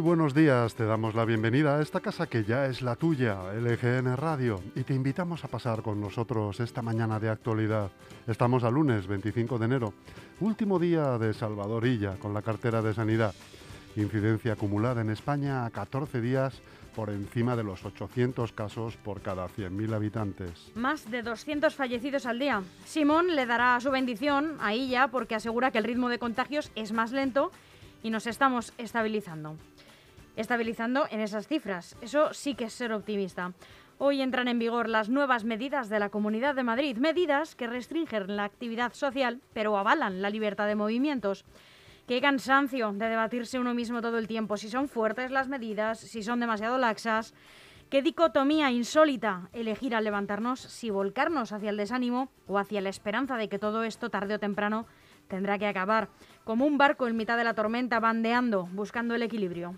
Buenos días, te damos la bienvenida a esta casa que ya es la tuya, LGN Radio, y te invitamos a pasar con nosotros esta mañana de actualidad. Estamos a lunes 25 de enero, último día de Salvadorilla con la cartera de Sanidad. Incidencia acumulada en España a 14 días por encima de los 800 casos por cada 100.000 habitantes. Más de 200 fallecidos al día. Simón le dará su bendición a ella porque asegura que el ritmo de contagios es más lento y nos estamos estabilizando. Estabilizando en esas cifras. Eso sí que es ser optimista. Hoy entran en vigor las nuevas medidas de la Comunidad de Madrid, medidas que restringen la actividad social, pero avalan la libertad de movimientos. Qué cansancio de debatirse uno mismo todo el tiempo, si son fuertes las medidas, si son demasiado laxas. Qué dicotomía insólita elegir al levantarnos si volcarnos hacia el desánimo o hacia la esperanza de que todo esto tarde o temprano tendrá que acabar, como un barco en mitad de la tormenta bandeando, buscando el equilibrio.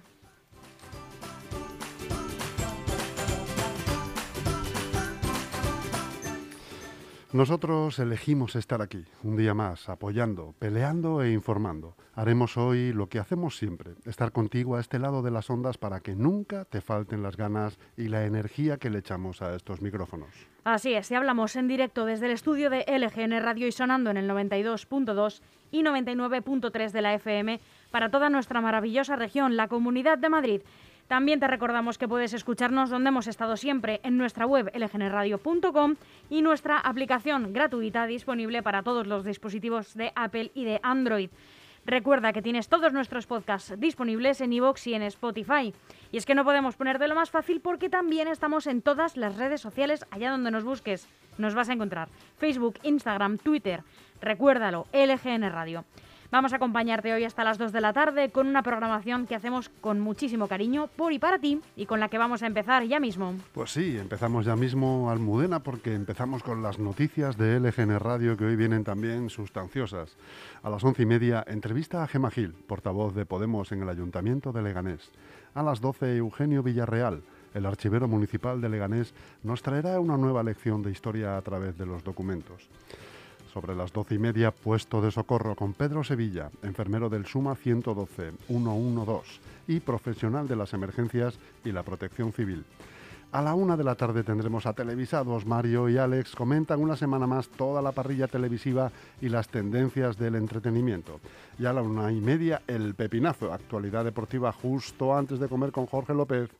Nosotros elegimos estar aquí, un día más, apoyando, peleando e informando. Haremos hoy lo que hacemos siempre, estar contigo a este lado de las ondas para que nunca te falten las ganas y la energía que le echamos a estos micrófonos. Así es, y hablamos en directo desde el estudio de LGN Radio y sonando en el 92.2 y 99.3 de la FM para toda nuestra maravillosa región, la Comunidad de Madrid. También te recordamos que puedes escucharnos donde hemos estado siempre, en nuestra web lgnradio.com y nuestra aplicación gratuita disponible para todos los dispositivos de Apple y de Android. Recuerda que tienes todos nuestros podcasts disponibles en iVoox y en Spotify. Y es que no podemos poner de lo más fácil porque también estamos en todas las redes sociales allá donde nos busques. Nos vas a encontrar Facebook, Instagram, Twitter. Recuérdalo, LGN Radio. Vamos a acompañarte hoy hasta las 2 de la tarde con una programación que hacemos con muchísimo cariño por y para ti y con la que vamos a empezar ya mismo. Pues sí, empezamos ya mismo Almudena porque empezamos con las noticias de LGN Radio que hoy vienen también sustanciosas. A las once y media, entrevista a Gema Gil, portavoz de Podemos en el Ayuntamiento de Leganés. A las 12, Eugenio Villarreal. El archivero municipal de Leganés nos traerá una nueva lección de historia a través de los documentos sobre las doce y media, puesto de socorro con Pedro Sevilla, enfermero del Suma 112 112 y profesional de las emergencias y la protección civil. A la una de la tarde tendremos a televisados. Mario y Alex comentan una semana más toda la parrilla televisiva y las tendencias del entretenimiento. Y a la una y media, el pepinazo, actualidad deportiva justo antes de comer con Jorge López.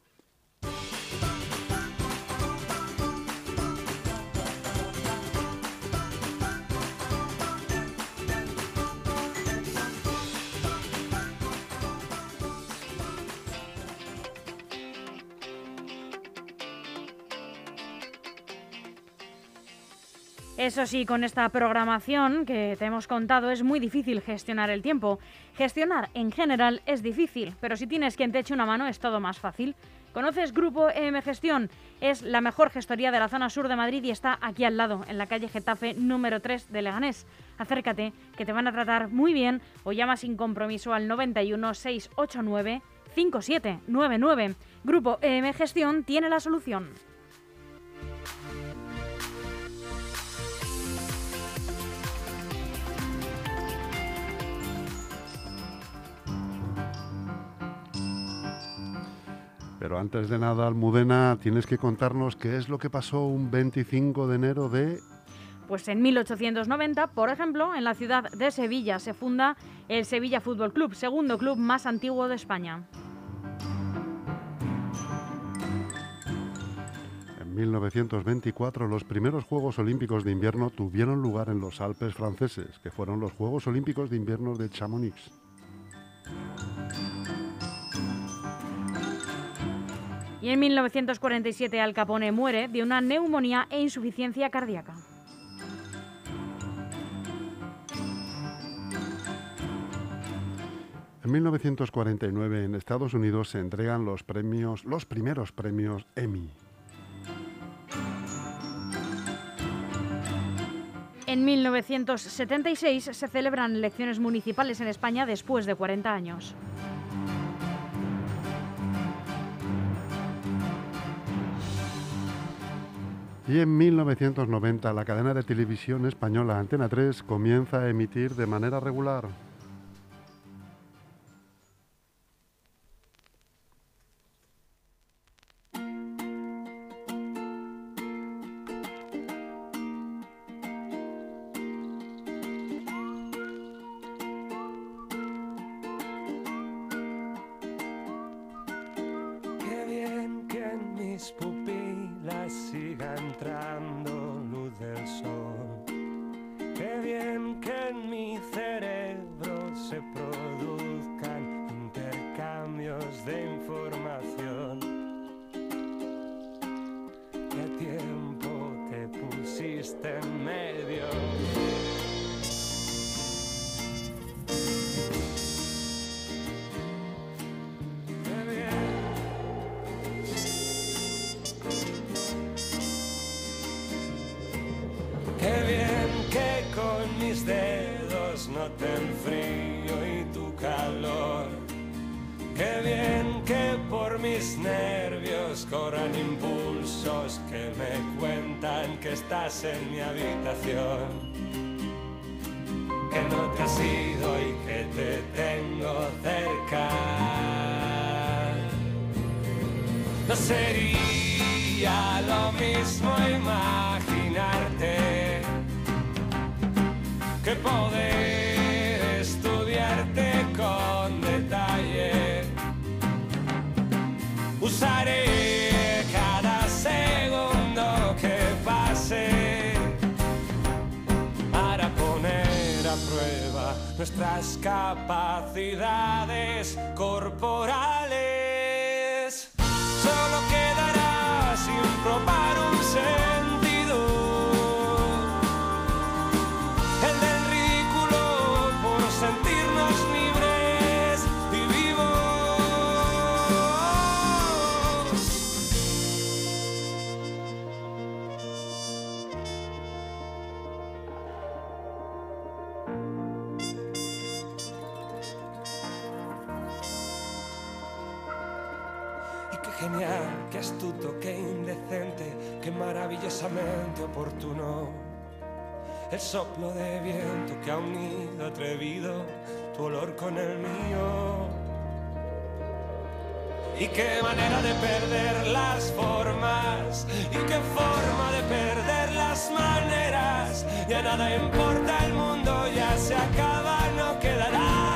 Eso sí, con esta programación que te hemos contado es muy difícil gestionar el tiempo. Gestionar en general es difícil, pero si tienes quien te eche una mano es todo más fácil. ¿Conoces Grupo EM Gestión? Es la mejor gestoría de la zona sur de Madrid y está aquí al lado, en la calle Getafe número 3 de Leganés. Acércate, que te van a tratar muy bien o llama sin compromiso al 91 689 5799. Grupo EM Gestión tiene la solución. Pero antes de nada, Almudena, tienes que contarnos qué es lo que pasó un 25 de enero de... Pues en 1890, por ejemplo, en la ciudad de Sevilla se funda el Sevilla Fútbol Club, segundo club más antiguo de España. En 1924 los primeros Juegos Olímpicos de Invierno tuvieron lugar en los Alpes franceses, que fueron los Juegos Olímpicos de Invierno de Chamonix. Y en 1947 Al Capone muere de una neumonía e insuficiencia cardíaca. En 1949 en Estados Unidos se entregan los premios, los primeros premios Emmy. En 1976 se celebran elecciones municipales en España después de 40 años. Y en 1990 la cadena de televisión española Antena 3 comienza a emitir de manera regular. Pusiste en bien. Que con mis dedos noten frío y tu calor. Qué bien que por mis nervios corran impulsos que me cuentan que estás en mi habitación. Nuestras capacidades corporales. Solo quedará sin probar maravillosamente oportuno. El soplo de viento que ha unido atrevido tu olor con el mío. Y qué manera de perder las formas, y qué forma de perder las maneras. Ya nada importa, el mundo ya se acaba, no quedará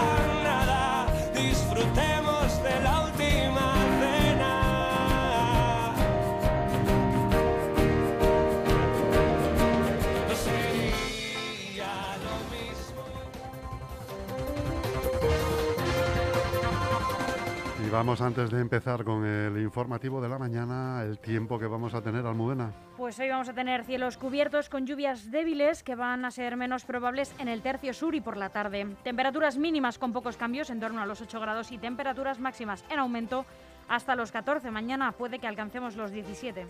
Vamos antes de empezar con el informativo de la mañana, el tiempo que vamos a tener, Almudena. Pues hoy vamos a tener cielos cubiertos con lluvias débiles que van a ser menos probables en el tercio sur y por la tarde. Temperaturas mínimas con pocos cambios, en torno a los 8 grados, y temperaturas máximas en aumento hasta los 14. Mañana puede que alcancemos los 17.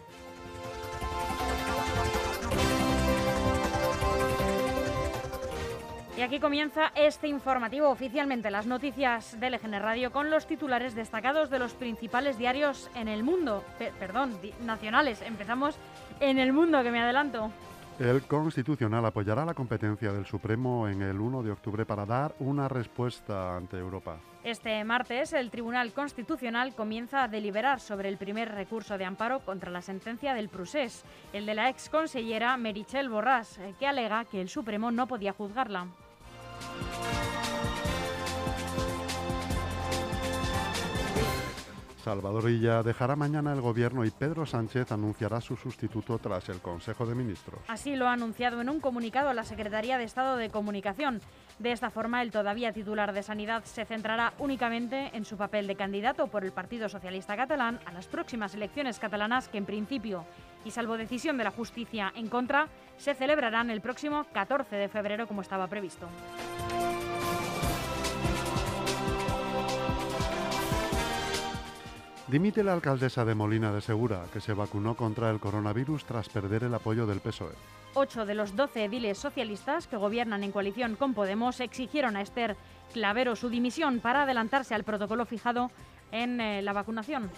Y aquí comienza este informativo oficialmente, las noticias del EGN Radio con los titulares destacados de los principales diarios en el mundo, perdón, nacionales. Empezamos en el mundo, que me adelanto. El Constitucional apoyará la competencia del Supremo en el 1 de octubre para dar una respuesta ante Europa. Este martes, el Tribunal Constitucional comienza a deliberar sobre el primer recurso de amparo contra la sentencia del Prusés, el de la ex consellera Merichel Borrás, eh, que alega que el Supremo no podía juzgarla. Salvador Illa dejará mañana el gobierno y Pedro Sánchez anunciará su sustituto tras el Consejo de Ministros. Así lo ha anunciado en un comunicado la Secretaría de Estado de Comunicación. De esta forma, el todavía titular de Sanidad se centrará únicamente en su papel de candidato por el Partido Socialista Catalán a las próximas elecciones catalanas que en principio, y salvo decisión de la justicia en contra, se celebrarán el próximo 14 de febrero como estaba previsto. Dimite la alcaldesa de Molina de Segura, que se vacunó contra el coronavirus tras perder el apoyo del PSOE. Ocho de los doce ediles socialistas que gobiernan en coalición con Podemos exigieron a Esther Clavero su dimisión para adelantarse al protocolo fijado en eh, la vacunación.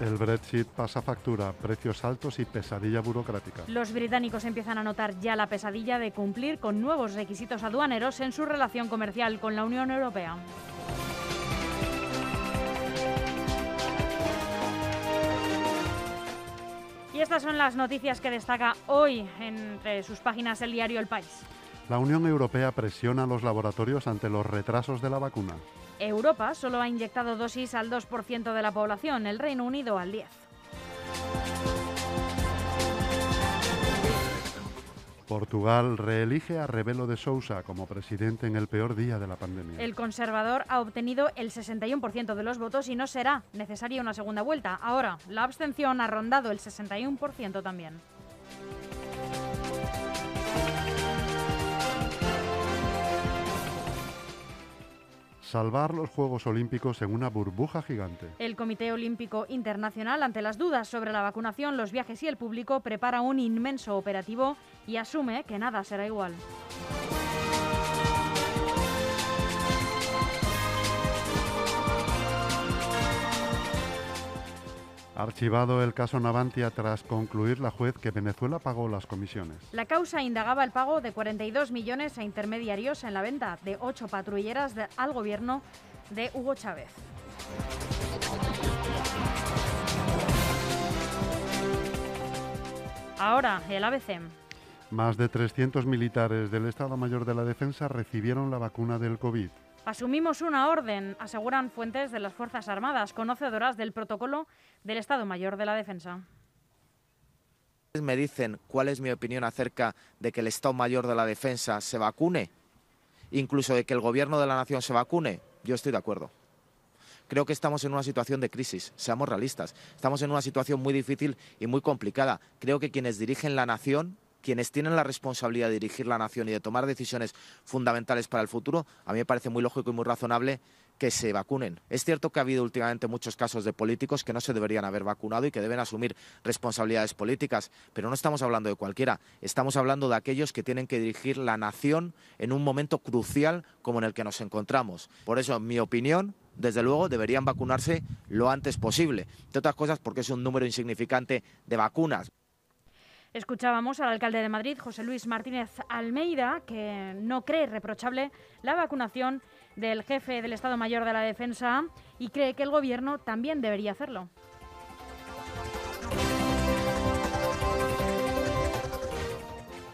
El Brexit pasa factura, precios altos y pesadilla burocrática. Los británicos empiezan a notar ya la pesadilla de cumplir con nuevos requisitos aduaneros en su relación comercial con la Unión Europea. Y estas son las noticias que destaca hoy entre sus páginas el diario El País. La Unión Europea presiona a los laboratorios ante los retrasos de la vacuna. Europa solo ha inyectado dosis al 2% de la población, el Reino Unido al 10%. Portugal reelige a Rebelo de Sousa como presidente en el peor día de la pandemia. El conservador ha obtenido el 61% de los votos y no será necesaria una segunda vuelta. Ahora, la abstención ha rondado el 61% también. Salvar los Juegos Olímpicos en una burbuja gigante. El Comité Olímpico Internacional, ante las dudas sobre la vacunación, los viajes y el público, prepara un inmenso operativo y asume que nada será igual. Archivado el caso Navantia tras concluir la juez que Venezuela pagó las comisiones. La causa indagaba el pago de 42 millones a intermediarios en la venta de ocho patrulleras al gobierno de Hugo Chávez. Ahora, el ABC. Más de 300 militares del Estado Mayor de la Defensa recibieron la vacuna del COVID. Asumimos una orden, aseguran fuentes de las Fuerzas Armadas, conocedoras del protocolo del Estado Mayor de la Defensa. Me dicen cuál es mi opinión acerca de que el Estado Mayor de la Defensa se vacune, incluso de que el Gobierno de la Nación se vacune. Yo estoy de acuerdo. Creo que estamos en una situación de crisis, seamos realistas. Estamos en una situación muy difícil y muy complicada. Creo que quienes dirigen la nación quienes tienen la responsabilidad de dirigir la nación y de tomar decisiones fundamentales para el futuro, a mí me parece muy lógico y muy razonable que se vacunen. Es cierto que ha habido últimamente muchos casos de políticos que no se deberían haber vacunado y que deben asumir responsabilidades políticas, pero no estamos hablando de cualquiera, estamos hablando de aquellos que tienen que dirigir la nación en un momento crucial como en el que nos encontramos. Por eso, en mi opinión, desde luego deberían vacunarse lo antes posible. Entre otras cosas porque es un número insignificante de vacunas. Escuchábamos al alcalde de Madrid, José Luis Martínez Almeida, que no cree reprochable la vacunación del jefe del Estado Mayor de la Defensa y cree que el Gobierno también debería hacerlo.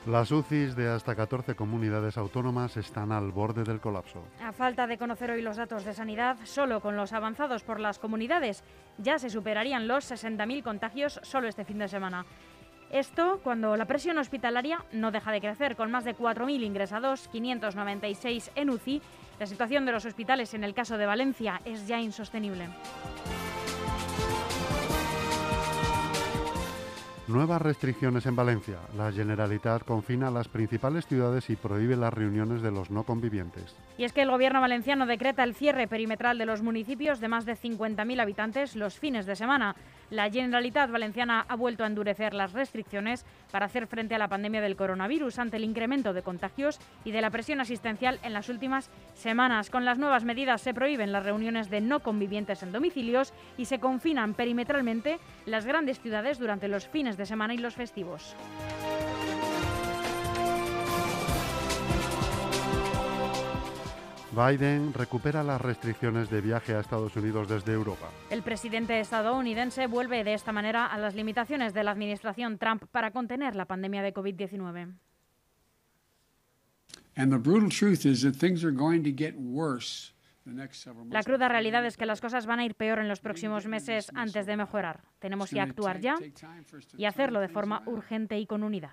Las UCIs de hasta 14 comunidades autónomas están al borde del colapso. A falta de conocer hoy los datos de sanidad, solo con los avanzados por las comunidades ya se superarían los 60.000 contagios solo este fin de semana. Esto cuando la presión hospitalaria no deja de crecer, con más de 4.000 ingresados, 596 en UCI. La situación de los hospitales en el caso de Valencia es ya insostenible. Nuevas restricciones en Valencia. La Generalitat confina las principales ciudades y prohíbe las reuniones de los no convivientes. Y es que el gobierno valenciano decreta el cierre perimetral de los municipios de más de 50.000 habitantes los fines de semana. La Generalitat Valenciana ha vuelto a endurecer las restricciones para hacer frente a la pandemia del coronavirus ante el incremento de contagios y de la presión asistencial en las últimas semanas. Con las nuevas medidas se prohíben las reuniones de no convivientes en domicilios y se confinan perimetralmente las grandes ciudades durante los fines de semana y los festivos. Biden recupera las restricciones de viaje a Estados Unidos desde Europa. El presidente estadounidense vuelve de esta manera a las limitaciones de la administración Trump para contener la pandemia de COVID-19. La cruda realidad es que las cosas van a ir peor en los próximos meses antes de mejorar. Tenemos que actuar ya y hacerlo de forma urgente y con unidad.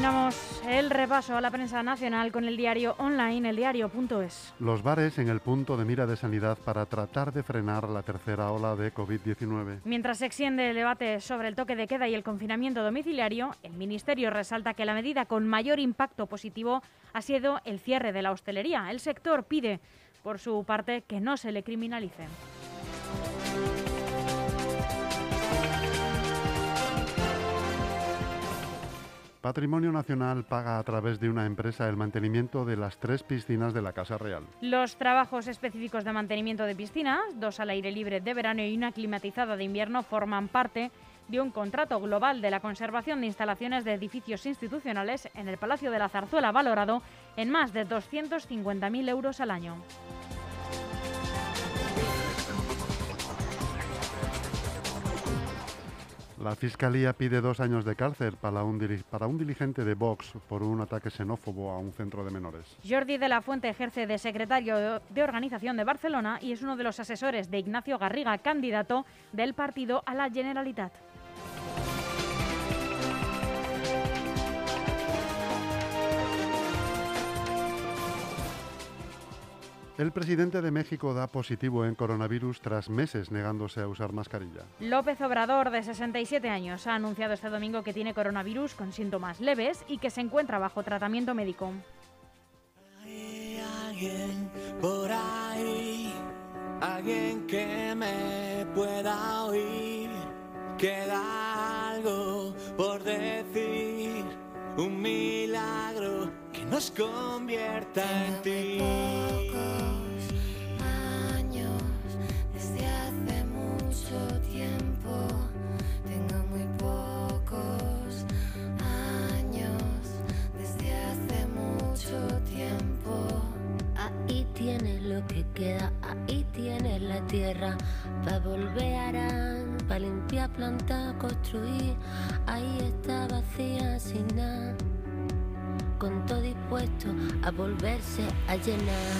Terminamos el repaso a la prensa nacional con el diario online, eldiario.es. Los bares en el punto de mira de sanidad para tratar de frenar la tercera ola de COVID-19. Mientras se extiende el debate sobre el toque de queda y el confinamiento domiciliario, el Ministerio resalta que la medida con mayor impacto positivo ha sido el cierre de la hostelería. El sector pide, por su parte, que no se le criminalice. Patrimonio Nacional paga a través de una empresa el mantenimiento de las tres piscinas de la Casa Real. Los trabajos específicos de mantenimiento de piscinas, dos al aire libre de verano y una climatizada de invierno, forman parte de un contrato global de la conservación de instalaciones de edificios institucionales en el Palacio de la Zarzuela, valorado en más de 250.000 euros al año. La Fiscalía pide dos años de cárcel para un, para un, dirigente de Vox por un ataque xenófobo a un centro de menores. Jordi de la Fuente ejerce de secretario de organización de Barcelona y es uno de los asesores de Ignacio Garriga, candidato del partido a la Generalitat. El presidente de México da positivo en coronavirus tras meses negándose a usar mascarilla. López Obrador, de 67 años, ha anunciado este domingo que tiene coronavirus con síntomas leves y que se encuentra bajo tratamiento médico. Hay alguien por ahí, alguien que me pueda oír, queda algo por decir, un milagro que nos convierta en ti. Queda, ahí tienes la tierra, para volver a para limpiar, plantar, construir, ahí está vacía sin nada. Con todo dispuesto a volverse a llenar.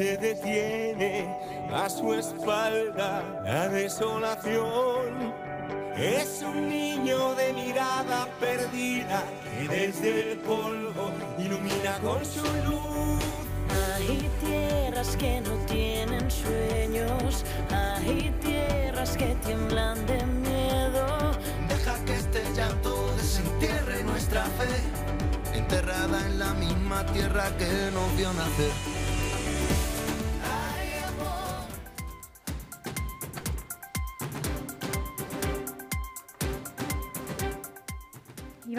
Se detiene a su espalda la desolación. Es un niño de mirada perdida que desde el polvo ilumina con su luz. Hay tierras que no tienen sueños, hay tierras que tiemblan de miedo. Deja que este llanto desentierre nuestra fe, enterrada en la misma tierra que nos vio nacer.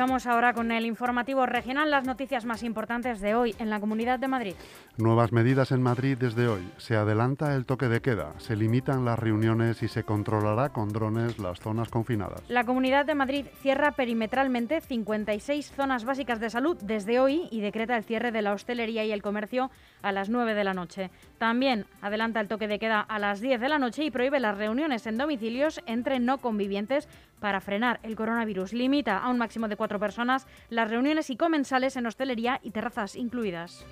Vamos ahora con el informativo regional, las noticias más importantes de hoy en la Comunidad de Madrid. Nuevas medidas en Madrid desde hoy. Se adelanta el toque de queda, se limitan las reuniones y se controlará con drones las zonas confinadas. La Comunidad de Madrid cierra perimetralmente 56 zonas básicas de salud desde hoy y decreta el cierre de la hostelería y el comercio a las 9 de la noche. También adelanta el toque de queda a las 10 de la noche y prohíbe las reuniones en domicilios entre no convivientes para frenar el coronavirus. Limita a un máximo de cuatro personas las reuniones y comensales en hostelería y terrazas incluidas.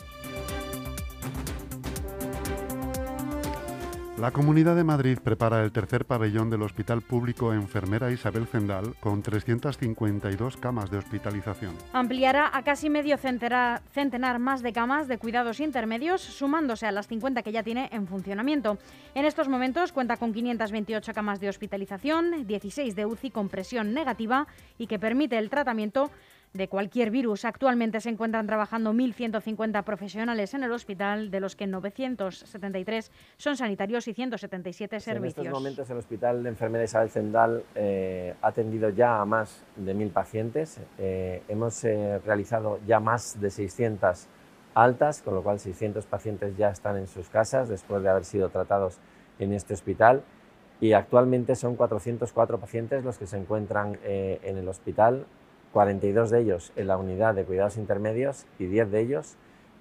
La Comunidad de Madrid prepara el tercer pabellón del Hospital Público Enfermera Isabel Zendal con 352 camas de hospitalización. Ampliará a casi medio centenar más de camas de cuidados intermedios, sumándose a las 50 que ya tiene en funcionamiento. En estos momentos cuenta con 528 camas de hospitalización, 16 de UCI con presión negativa y que permite el tratamiento de cualquier virus. Actualmente se encuentran trabajando 1.150 profesionales en el hospital, de los que 973 son sanitarios y 177 En servicios. estos momentos el Hospital de Enfermera Isabel Zendal eh, ha atendido ya a más de mil pacientes. Eh, hemos eh, realizado ya más de 600 altas, con lo cual 600 pacientes ya están en sus casas después de haber sido tratados en este hospital. Y actualmente son 404 pacientes los que se encuentran eh, en el hospital, 42 de ellos en la unidad de cuidados intermedios y 10 de ellos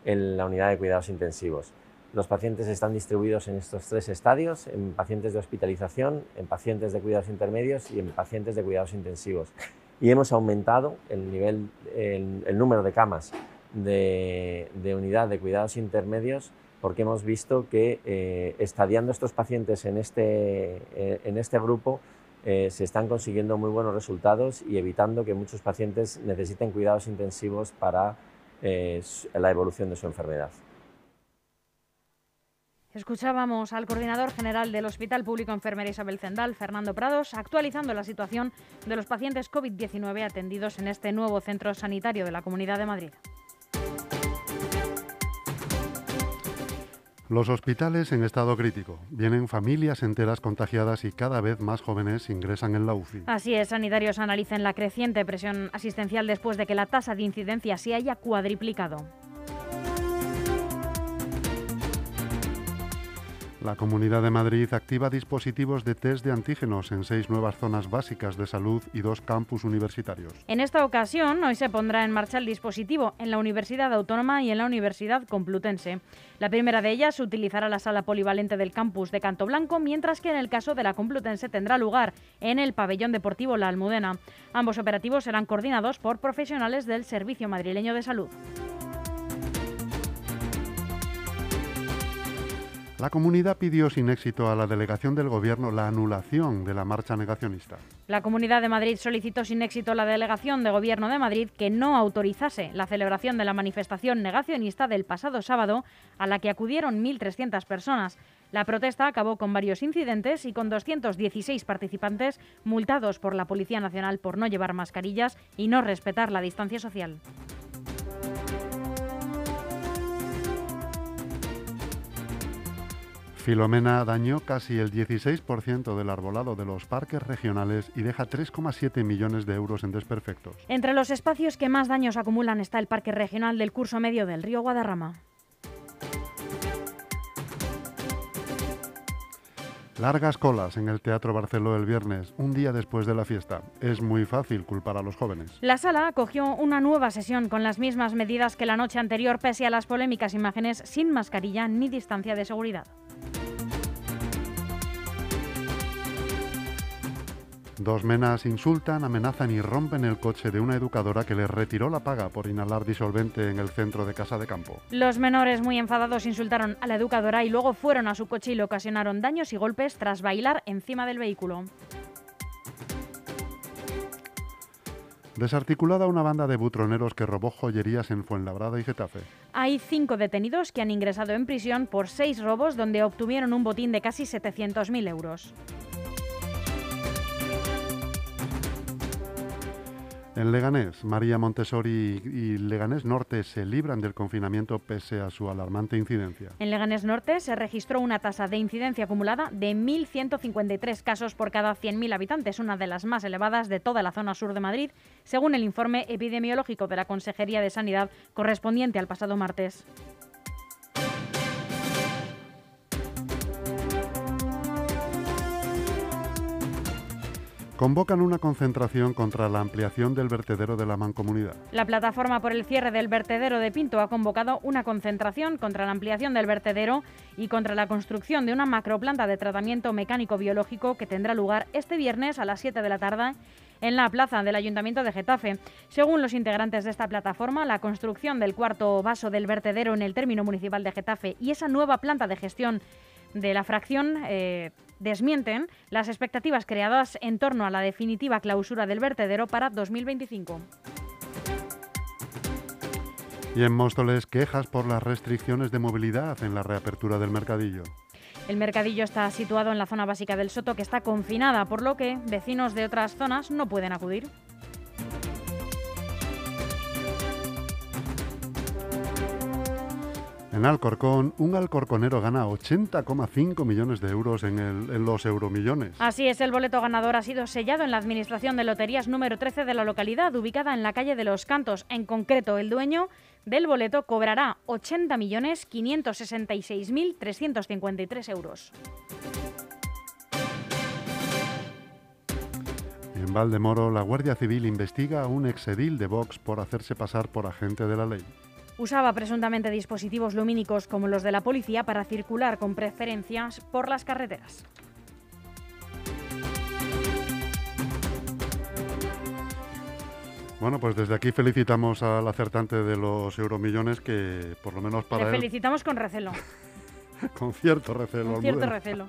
en la unidad de cuidados intensivos. Los pacientes están distribuidos en estos tres estadios, en pacientes de hospitalización, en pacientes de cuidados intermedios y en pacientes de cuidados intensivos. Y hemos aumentado el, nivel, el, número de camas de, de unidad de cuidados intermedios porque hemos visto que eh, estadiando estos pacientes en este, eh, en este grupo eh, se están consiguiendo muy buenos resultados y evitando que muchos pacientes necesiten cuidados intensivos para eh, la evolución de su enfermedad. Escuchábamos al coordinador general del Hospital Público Enfermera Isabel Zendal, Fernando Prados, actualizando la situación de los pacientes COVID-19 atendidos en este nuevo centro sanitario de la Comunidad de Madrid. Los hospitales en estado crítico. Vienen familias enteras contagiadas y cada vez más jóvenes ingresan en la UCI. Así es, sanitarios analicen la creciente presión asistencial después de que la tasa de incidencia se haya cuadriplicado. La Comunidad de Madrid activa dispositivos de test de antígenos en seis nuevas zonas básicas de salud y dos campus universitarios. En esta ocasión, hoy se pondrá en marcha el dispositivo en la Universidad Autónoma y en la Universidad Complutense. La primera de ellas utilizará la sala polivalente del campus de Canto Blanco, mientras que en el caso de la Complutense tendrá lugar en el pabellón deportivo La Almudena. Ambos operativos serán coordinados por profesionales del Servicio Madrileño de Salud. La comunidad pidió sin éxito a la delegación del Gobierno la anulación de la marcha negacionista. La Comunidad de Madrid solicitó sin éxito a la delegación de Gobierno de Madrid que no autorizase la celebración de la manifestación negacionista del pasado sábado, a la que acudieron 1.300 personas. La protesta acabó con varios incidentes y con 216 participantes multados por la Policía Nacional por no llevar mascarillas y no respetar la distancia social. Filomena dañó casi el 16% del arbolado de los parques regionales y deja 3,7 millones de euros en desperfectos. Entre los espacios que más daños acumulan está el Parque Regional del Curso Medio del Río Guadarrama. Largas colas en el Teatro Barceló el viernes, un día después de la fiesta. Es muy fácil culpar a los jóvenes. La sala acogió una nueva sesión con las mismas medidas que la noche anterior, pese a las polémicas imágenes sin mascarilla ni distancia de seguridad. Dos menas insultan, amenazan y rompen el coche de una educadora que les retiró la paga por inhalar disolvente en el centro de Casa de Campo. Los menores muy enfadados insultaron a la educadora y luego fueron a su coche y le ocasionaron daños y golpes tras bailar encima del vehículo. Desarticulada una banda de butroneros que robó joyerías en Fuenlabrada y Getafe. Hay cinco detenidos que han ingresado en prisión por seis robos donde obtuvieron un botín de casi 700.000 euros. En Leganés, María Montessori y Leganés Norte se libran del confinamiento pese a su alarmante incidencia. En Leganés Norte se registró una tasa de incidencia acumulada de 1.153 casos por cada 100.000 habitantes, una de las más elevadas de toda la zona sur de Madrid, según el informe epidemiológico de la Consejería de Sanidad correspondiente al pasado martes. Convocan una concentración contra la ampliación del vertedero de la mancomunidad. La plataforma por el cierre del vertedero de Pinto ha convocado una concentración contra la ampliación del vertedero y contra la construcción de una macroplanta de tratamiento mecánico biológico que tendrá lugar este viernes a las 7 de la tarde en la plaza del Ayuntamiento de Getafe. Según los integrantes de esta plataforma, la construcción del cuarto vaso del vertedero en el término municipal de Getafe y esa nueva planta de gestión de la fracción eh, desmienten las expectativas creadas en torno a la definitiva clausura del vertedero para 2025. Y en Móstoles, quejas por las restricciones de movilidad en la reapertura del mercadillo. El mercadillo está situado en la zona básica del Soto, que está confinada, por lo que vecinos de otras zonas no pueden acudir. En Alcorcón, un alcorconero gana 80,5 millones de euros en, el- en los euromillones. Así es, el boleto ganador ha sido sellado en la Administración de Loterías número 13 de la localidad, ubicada en la calle de los Cantos. En concreto, el dueño del boleto cobrará 80.566.353 euros. En Valdemoro, la Guardia Civil investiga a un exedil de Vox por hacerse pasar por agente de la ley. Usaba presuntamente dispositivos lumínicos como los de la policía para circular con preferencias por las carreteras. Bueno, pues desde aquí felicitamos al acertante de los euromillones que, por lo menos para él, felicitamos con recelo, con cierto recelo. con cierto recelo.